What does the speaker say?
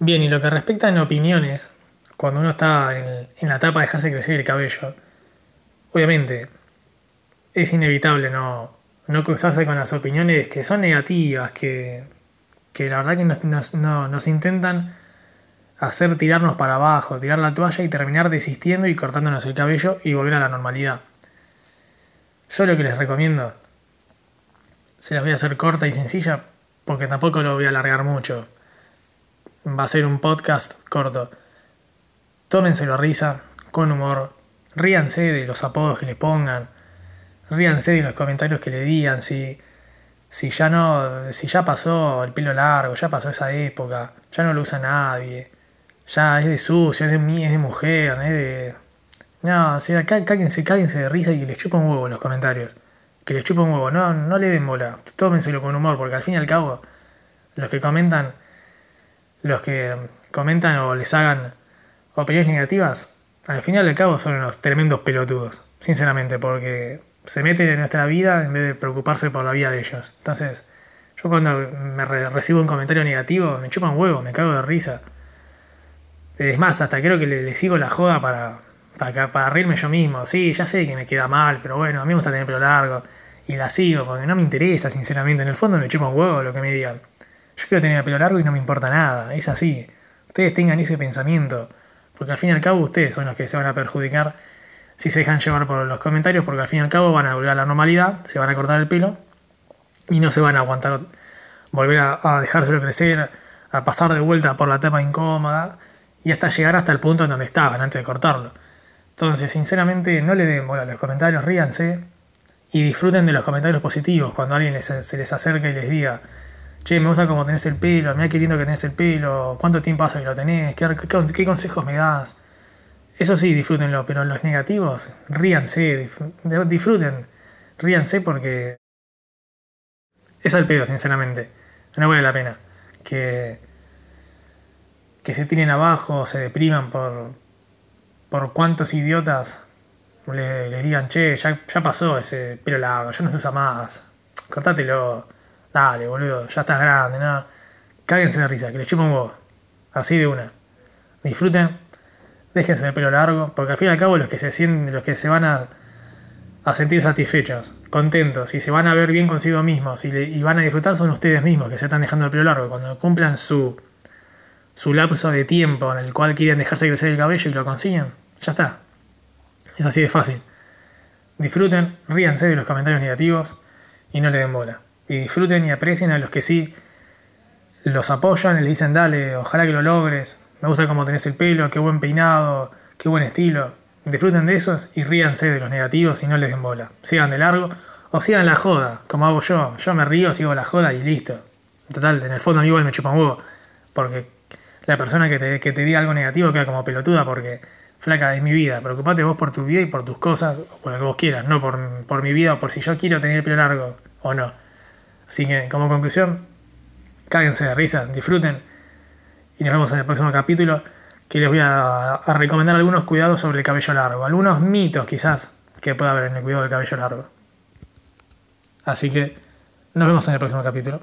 Bien, y lo que respecta en opiniones, cuando uno está en, la etapa de dejarse crecer el cabello, obviamente es inevitable no, no cruzarse con las opiniones que son negativas, que, que la verdad que nos, nos, no- nos intentan hacer tirarnos para abajo, tirar la toalla y terminar desistiendo y cortándonos el cabello y volver a la normalidad. Yo lo que les recomiendo, se las voy a hacer corta y sencilla porque tampoco lo voy a alargar mucho. Va a ser un podcast corto. Tómenselo a risa, con humor, ríanse de los apodos que le pongan, ríanse de los comentarios que le digan, si, si ya no, si ya pasó el pelo largo, ya pasó esa época, ya no lo usa nadie, ya es de sucio, es de mí, es de mujer, es de. No, o sea, cá- cáguense, cáguense de risa y que les chupa un huevo los comentarios. Que les chupa un huevo, no, no le den bola, tómenselo con humor, porque al fin y al cabo, los que comentan, los que comentan o les hagan opiniones negativas, al final y al cabo son unos tremendos pelotudos, sinceramente, porque se meten en nuestra vida en vez de preocuparse por la vida de ellos. Entonces, yo cuando me re- recibo un comentario negativo, me chupan huevo, me cago de risa. Es más, hasta creo que le, sigo la joda para, para, para reírme yo mismo. Sí, ya sé que me queda mal, pero bueno, a mí me gusta tener pelo largo. Y la sigo, porque no me interesa, sinceramente. En el fondo me chupa un huevo lo que me digan. Yo quiero tener el pelo largo y no me importa nada. Es así. Ustedes tengan ese pensamiento. Porque al fin y al cabo ustedes son los que se van a perjudicar si se dejan llevar por los comentarios. Porque al fin y al cabo van a volver a la normalidad, se van a cortar el pelo y no se van a aguantar volver a, dejárselo crecer, a pasar de vuelta por la etapa incómoda y hasta llegar hasta el punto en donde estaban antes de cortarlo. Entonces, sinceramente, no le den bola a los comentarios, ríanse y disfruten de los comentarios positivos cuando alguien se les acerca y les diga, che, me gusta cómo tenés el pelo, mira qué lindo que tenés el pelo, cuánto tiempo hace que lo tenés, qué, consejos me das. Eso sí, disfrútenlo, pero los negativos, ríanse, disfruten, ríanse porque es al pedo, sinceramente. No vale la pena que, que se tiren abajo, se depriman por, por cuántos idiotas le, les digan, che, ya, ya pasó ese pelo largo, ya no se usa más. Cortátelo. Dale, boludo, ya estás grande, ¿no? Cáguense de risa, que les chupa un huevo. Así de una. Disfruten, déjense el pelo largo, porque al fin y al cabo los que se sienten, los que se van a, sentir satisfechos, contentos y se van a ver bien consigo mismos y, y van a disfrutar son ustedes mismos que se están dejando el pelo largo. Cuando cumplan su, su lapso de tiempo en el cual quieren dejarse crecer el cabello y lo consiguen, ya está. Es así de fácil. Disfruten, ríanse de los comentarios negativos y no le den bola. Y disfruten y aprecien a los que sí los apoyan y les dicen, dale, ojalá que lo logres, me gusta cómo tenés el pelo, qué buen peinado, qué buen estilo. Disfruten de esos y ríanse de los negativos y no les den bola. Sigan de largo o sigan la joda, como hago yo. Yo me río, sigo la joda y listo. Total, en el fondo a mí igual me chupa un huevo. Porque la persona que te, que te diga algo negativo queda como pelotuda porque, flaca, es mi vida. Preocupate vos por tu vida y por tus cosas, o por lo que vos quieras, no por, por mi vida o por si yo quiero tener el pelo largo o no. Así que, como conclusión, cáguense de risa, disfruten y nos vemos en el próximo capítulo que les voy a, a recomendar algunos cuidados sobre el cabello largo, algunos mitos quizás que pueda haber en el cuidado del cabello largo. Así que nos vemos en el próximo capítulo.